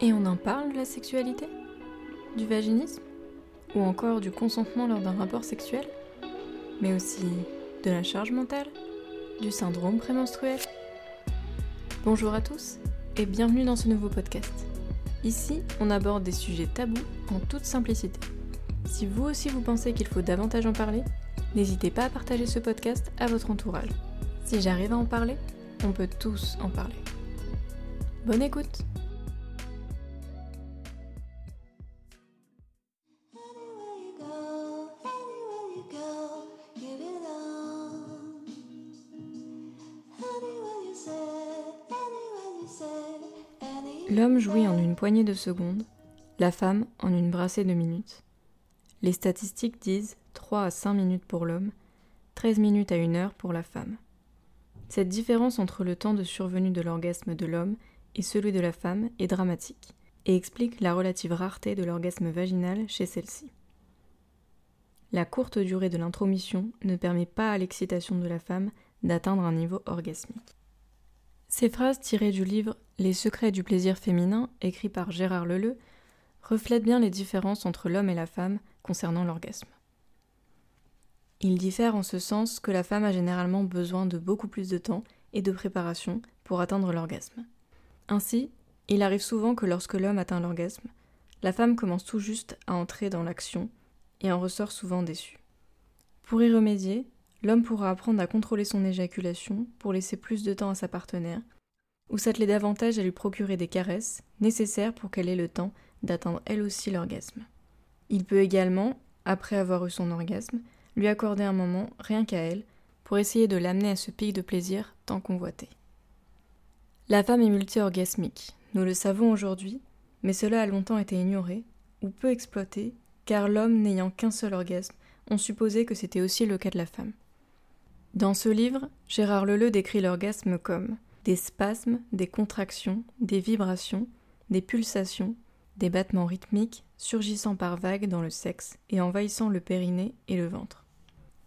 Et on en parle de la sexualité? Du vaginisme? Ou encore du consentement lors d'un rapport sexuel? Mais aussi de la charge mentale? Du syndrome prémenstruel? Bonjour à tous et bienvenue dans ce nouveau podcast. Ici, on aborde des sujets tabous en toute simplicité. Si vous aussi vous pensez qu'il faut davantage en parler, n'hésitez pas à partager ce podcast à votre entourage. Si j'arrive à en parler, on peut tous en parler. Bonne écoute L'homme jouit en une poignée de secondes, la femme en une brassée de minutes. Les statistiques disent 3 à 5 minutes pour l'homme, 13 minutes à 1 heure pour la femme. Cette différence entre le temps de survenue de l'orgasme de l'homme et celui de la femme est dramatique et explique la relative rareté de l'orgasme vaginal chez celle-ci. La courte durée de l'intromission ne permet pas à l'excitation de la femme d'atteindre un niveau orgasmique. Ces phrases tirées du livre Les secrets du plaisir féminin, écrit par Gérard Leleu, reflètent bien les différences entre l'homme et la femme concernant l'orgasme. Il diffère en ce sens que la femme a généralement besoin de beaucoup plus de temps et de préparation pour atteindre l'orgasme. Ainsi, il arrive souvent que lorsque l'homme atteint l'orgasme, la femme commence tout juste à entrer dans l'action et en ressort souvent déçue. Pour y remédier, l'homme pourra apprendre à contrôler son éjaculation pour laisser plus de temps à sa partenaire, ou s'atteler davantage à lui procurer des caresses nécessaires pour qu'elle ait le temps d'atteindre elle aussi l'orgasme. Il peut également, après avoir eu son orgasme, lui accorder un moment, rien qu'à elle, pour essayer de l'amener à ce pic de plaisir tant convoité. La femme est multi-orgasmique, nous le savons aujourd'hui, mais cela a longtemps été ignoré, ou peu exploité, car l'homme n'ayant qu'un seul orgasme, on supposait que c'était aussi le cas de la femme. Dans ce livre, Gérard Leleu décrit l'orgasme comme des spasmes, des contractions, des vibrations, des pulsations, des battements rythmiques surgissant par vagues dans le sexe et envahissant le périnée et le ventre.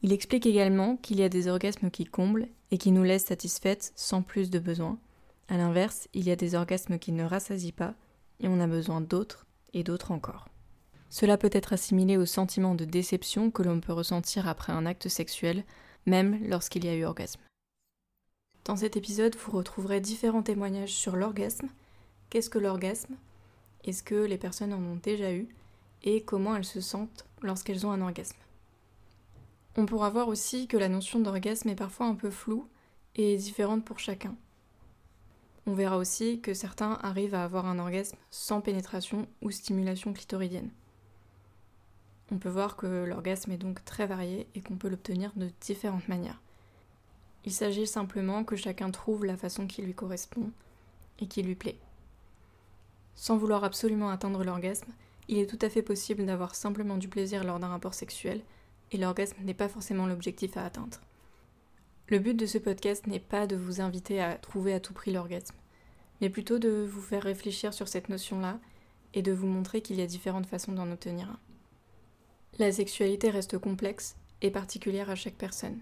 Il explique également qu'il y a des orgasmes qui comblent et qui nous laissent satisfaites sans plus de besoin. A l'inverse, il y a des orgasmes qui ne rassasient pas et on a besoin d'autres et d'autres encore. Cela peut être assimilé au sentiment de déception que l'on peut ressentir après un acte sexuel, même lorsqu'il y a eu orgasme. Dans cet épisode, vous retrouverez différents témoignages sur l'orgasme, qu'est-ce que l'orgasme, est-ce que les personnes en ont déjà eu, et comment elles se sentent lorsqu'elles ont un orgasme? On pourra voir aussi que la notion d'orgasme est parfois un peu floue et différente pour chacun. On verra aussi que certains arrivent à avoir un orgasme sans pénétration ou stimulation clitoridienne. On peut voir que l'orgasme est donc très varié et qu'on peut l'obtenir de différentes manières. Il s'agit simplement que chacun trouve la façon qui lui correspond et qui lui plaît. Sans vouloir absolument atteindre l'orgasme, il est tout à fait possible d'avoir simplement du plaisir lors d'un rapport sexuel, et l'orgasme n'est pas forcément l'objectif à atteindre. Le but de ce podcast n'est pas de vous inviter à trouver à tout prix l'orgasme, mais plutôt de vous faire réfléchir sur cette notion-là et de vous montrer qu'il y a différentes façons d'en obtenir un. La sexualité reste complexe et particulière à chaque personne.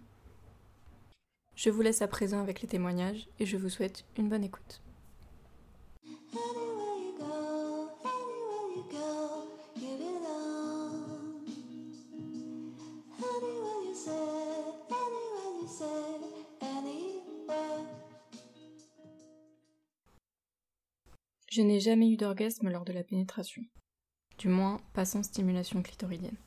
Je vous laisse à présent avec les témoignages et je vous souhaite une bonne écoute. Je n'ai jamais eu d'orgasme lors de la pénétration. Du moins, pas sans stimulation clitoridienne.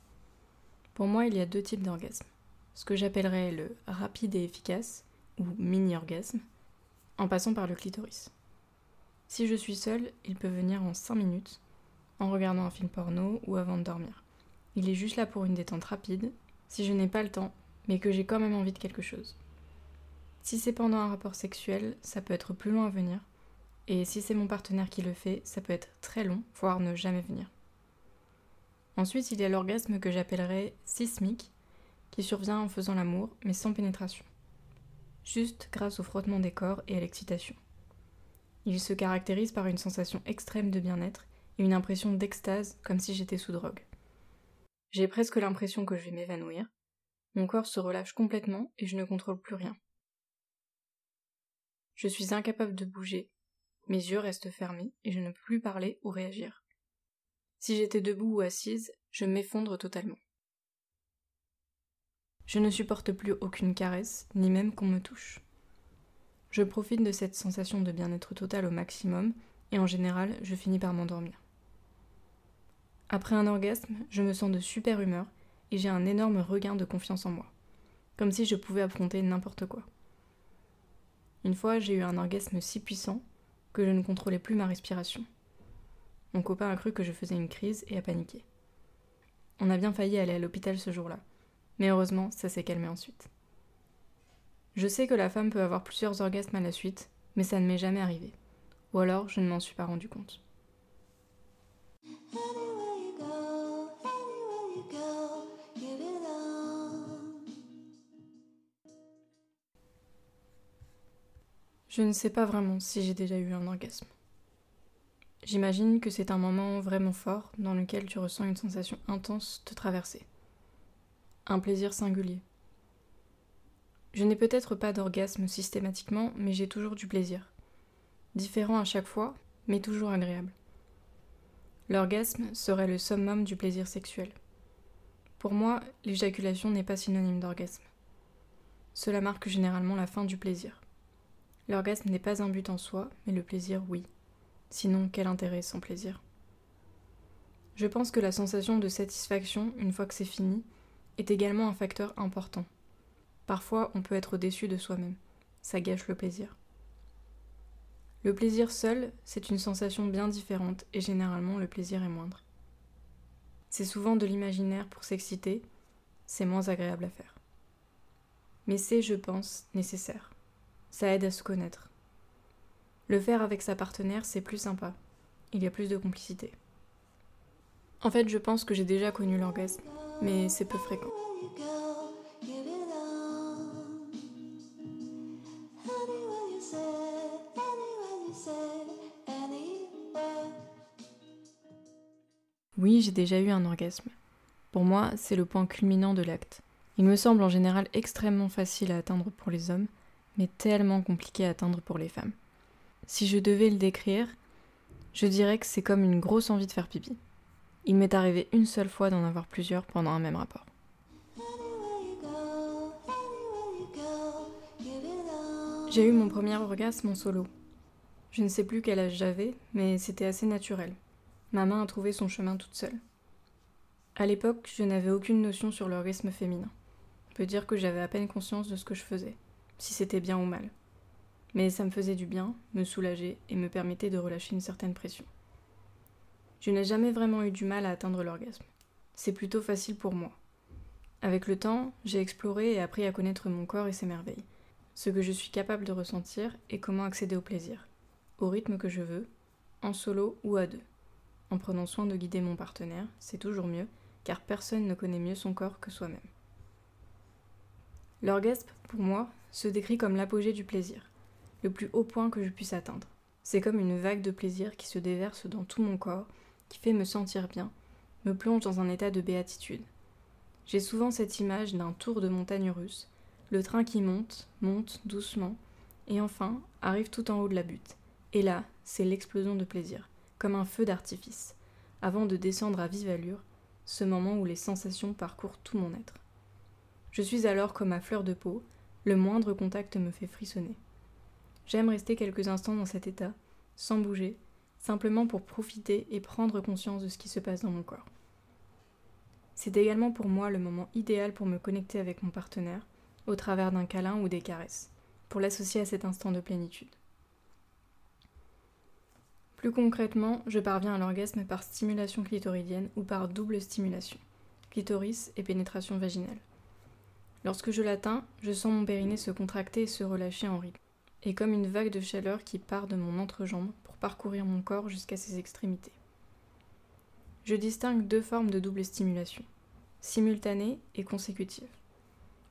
Pour moi, il y a deux types d'orgasme. Ce que j'appellerais le rapide et efficace, ou mini-orgasme, en passant par le clitoris. Si je suis seule, il peut venir en 5 minutes, en regardant un film porno ou avant de dormir. Il est juste là pour une détente rapide, si je n'ai pas le temps, mais que j'ai quand même envie de quelque chose. Si c'est pendant un rapport sexuel, ça peut être plus long à venir, et si c'est mon partenaire qui le fait, ça peut être très long, voire ne jamais venir. Ensuite, il y a l'orgasme que j'appellerais sismique, qui survient en faisant l'amour, mais sans pénétration. Juste grâce au frottement des corps et à l'excitation. Il se caractérise par une sensation extrême de bien-être et une impression d'extase comme si j'étais sous drogue. J'ai presque l'impression que je vais m'évanouir. Mon corps se relâche complètement et je ne contrôle plus rien. Je suis incapable de bouger, mes yeux restent fermés et je ne peux plus parler ou réagir. Si j'étais debout ou assise, je m'effondre totalement. Je ne supporte plus aucune caresse, ni même qu'on me touche. Je profite de cette sensation de bien-être total au maximum, et en général, je finis par m'endormir. Après un orgasme, je me sens de super humeur, et j'ai un énorme regain de confiance en moi, comme si je pouvais affronter n'importe quoi. Une fois, j'ai eu un orgasme si puissant que je ne contrôlais plus ma respiration. Mon copain a cru que je faisais une crise et a paniqué. On a bien failli aller à l'hôpital ce jour-là, mais heureusement, ça s'est calmé ensuite. Je sais que la femme peut avoir plusieurs orgasmes à la suite, mais ça ne m'est jamais arrivé. Ou alors, je ne m'en suis pas rendu compte. Je ne sais pas vraiment si j'ai déjà eu un orgasme. J'imagine que c'est un moment vraiment fort dans lequel tu ressens une sensation intense te traverser. Un plaisir singulier. Je n'ai peut-être pas d'orgasme systématiquement, mais j'ai toujours du plaisir. Différent à chaque fois, mais toujours agréable. L'orgasme serait le summum du plaisir sexuel. Pour moi, l'éjaculation n'est pas synonyme d'orgasme. Cela marque généralement la fin du plaisir. L'orgasme n'est pas un but en soi, mais le plaisir, oui. Sinon, quel intérêt sans plaisir? Je pense que la sensation de satisfaction, une fois que c'est fini, est également un facteur important. Parfois, on peut être déçu de soi-même. Ça gâche le plaisir. Le plaisir seul, c'est une sensation bien différente et généralement le plaisir est moindre. C'est souvent de l'imaginaire pour s'exciter, c'est moins agréable à faire. Mais c'est, je pense, nécessaire. Ça aide à se connaître. Le faire avec sa partenaire, c'est plus sympa. Il y a plus de complicité. En fait, je pense que j'ai déjà connu l'orgasme, mais c'est peu fréquent. Oui, j'ai déjà eu un orgasme. Pour moi, c'est le point culminant de l'acte. Il me semble en général extrêmement facile à atteindre pour les hommes, mais tellement compliqué à atteindre pour les femmes. Si je devais le décrire, je dirais que c'est comme une grosse envie de faire pipi. Il m'est arrivé une seule fois d'en avoir plusieurs pendant un même rapport. J'ai eu mon premier orgasme en solo. Je ne sais plus quel âge j'avais, mais c'était assez naturel. Ma main a trouvé son chemin toute seule. À l'époque, je n'avais aucune notion sur l'orgasme féminin. On peut dire que j'avais à peine conscience de ce que je faisais si c'était bien ou mal. Mais ça me faisait du bien, me soulageait et me permettait de relâcher une certaine pression. Je n'ai jamais vraiment eu du mal à atteindre l'orgasme. C'est plutôt facile pour moi. Avec le temps, j'ai exploré et appris à connaître mon corps et ses merveilles, ce que je suis capable de ressentir et comment accéder au plaisir, au rythme que je veux, en solo ou à deux. En prenant soin de guider mon partenaire, c'est toujours mieux, car personne ne connaît mieux son corps que soi-même. L'orgasme, pour moi, se décrit comme l'apogée du plaisir, le plus haut point que je puisse atteindre. C'est comme une vague de plaisir qui se déverse dans tout mon corps, qui fait me sentir bien, me plonge dans un état de béatitude. J'ai souvent cette image d'un tour de montagne russe, le train qui monte, monte doucement, et enfin arrive tout en haut de la butte. Et là, c'est l'explosion de plaisir, comme un feu d'artifice, avant de descendre à vive allure, ce moment où les sensations parcourent tout mon être. Je suis alors comme à fleur de peau, le moindre contact me fait frissonner. J'aime rester quelques instants dans cet état, sans bouger, simplement pour profiter et prendre conscience de ce qui se passe dans mon corps. C'est également pour moi le moment idéal pour me connecter avec mon partenaire, au travers d'un câlin ou des caresses, pour l'associer à cet instant de plénitude. Plus concrètement, je parviens à l'orgasme par stimulation clitoridienne ou par double stimulation, clitoris et pénétration vaginale. Lorsque je l'atteins, je sens mon périnée se contracter et se relâcher en rythme, et comme une vague de chaleur qui part de mon entrejambe pour parcourir mon corps jusqu'à ses extrémités. Je distingue deux formes de double stimulation, simultanée et consécutive.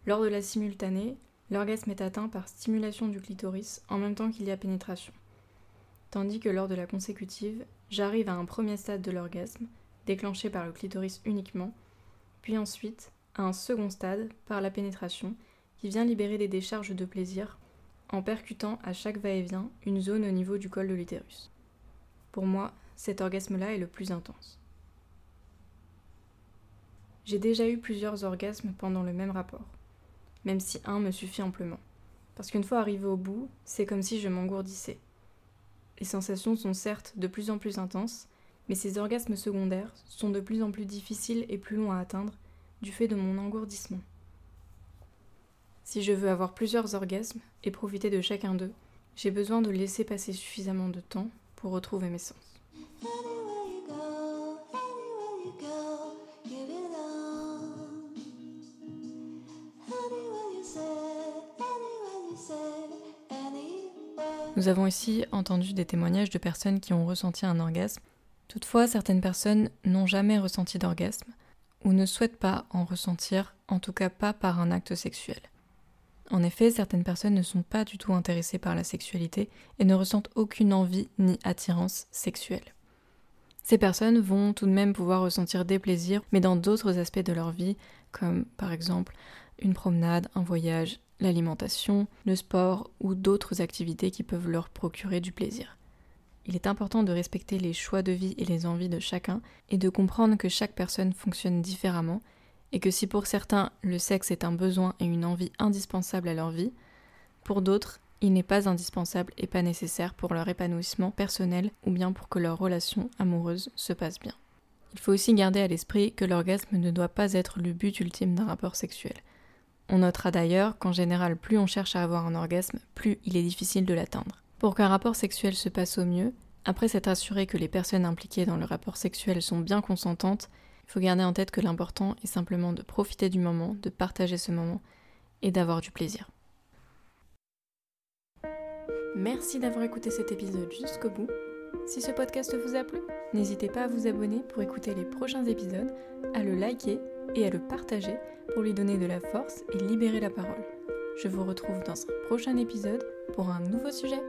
Lors de la simultanée, l'orgasme est atteint par stimulation du clitoris en même temps qu'il y a pénétration, tandis que lors de la consécutive, j'arrive à un premier stade de l'orgasme, déclenché par le clitoris uniquement, puis ensuite à un second stade par la pénétration qui vient libérer des décharges de plaisir en percutant à chaque va-et-vient une zone au niveau du col de l'utérus. Pour moi, cet orgasme-là est le plus intense. J'ai déjà eu plusieurs orgasmes pendant le même rapport, même si un me suffit amplement. Parce qu'une fois arrivé au bout, c'est comme si je m'engourdissais. Les sensations sont certes de plus en plus intenses, mais ces orgasmes secondaires sont de plus en plus difficiles et plus longs à atteindre du fait de mon engourdissement. Si je veux avoir plusieurs orgasmes et profiter de chacun d'eux, j'ai besoin de laisser passer suffisamment de temps pour retrouver mes sens. Nous avons ici entendu des témoignages de personnes qui ont ressenti un orgasme. Toutefois, certaines personnes n'ont jamais ressenti d'orgasme ou ne souhaitent pas en ressentir, en tout cas pas par un acte sexuel. En effet, certaines personnes ne sont pas du tout intéressées par la sexualité et ne ressentent aucune envie ni attirance sexuelle. Ces personnes vont tout de même pouvoir ressentir des plaisirs, mais dans d'autres aspects de leur vie, comme par exemple une promenade, un voyage, l'alimentation, le sport ou d'autres activités qui peuvent leur procurer du plaisir. Il est important de respecter les choix de vie et les envies de chacun et de comprendre que chaque personne fonctionne différemment et que si pour certains le sexe est un besoin et une envie indispensable à leur vie, pour d'autres il n'est pas indispensable et pas nécessaire pour leur épanouissement personnel ou bien pour que leur relation amoureuse se passe bien. Il faut aussi garder à l'esprit que l'orgasme ne doit pas être le but ultime d'un rapport sexuel. On notera d'ailleurs qu'en général, plus on cherche à avoir un orgasme, plus il est difficile de l'atteindre. Pour qu'un rapport sexuel se passe au mieux, après s'être assuré que les personnes impliquées dans le rapport sexuel sont bien consentantes, faut garder en tête que l'important est simplement de profiter du moment, de partager ce moment et d'avoir du plaisir. Merci d'avoir écouté cet épisode jusqu'au bout. Si ce podcast vous a plu, n'hésitez pas à vous abonner pour écouter les prochains épisodes, à le liker et à le partager pour lui donner de la force et libérer la parole. Je vous retrouve dans un prochain épisode pour un nouveau sujet.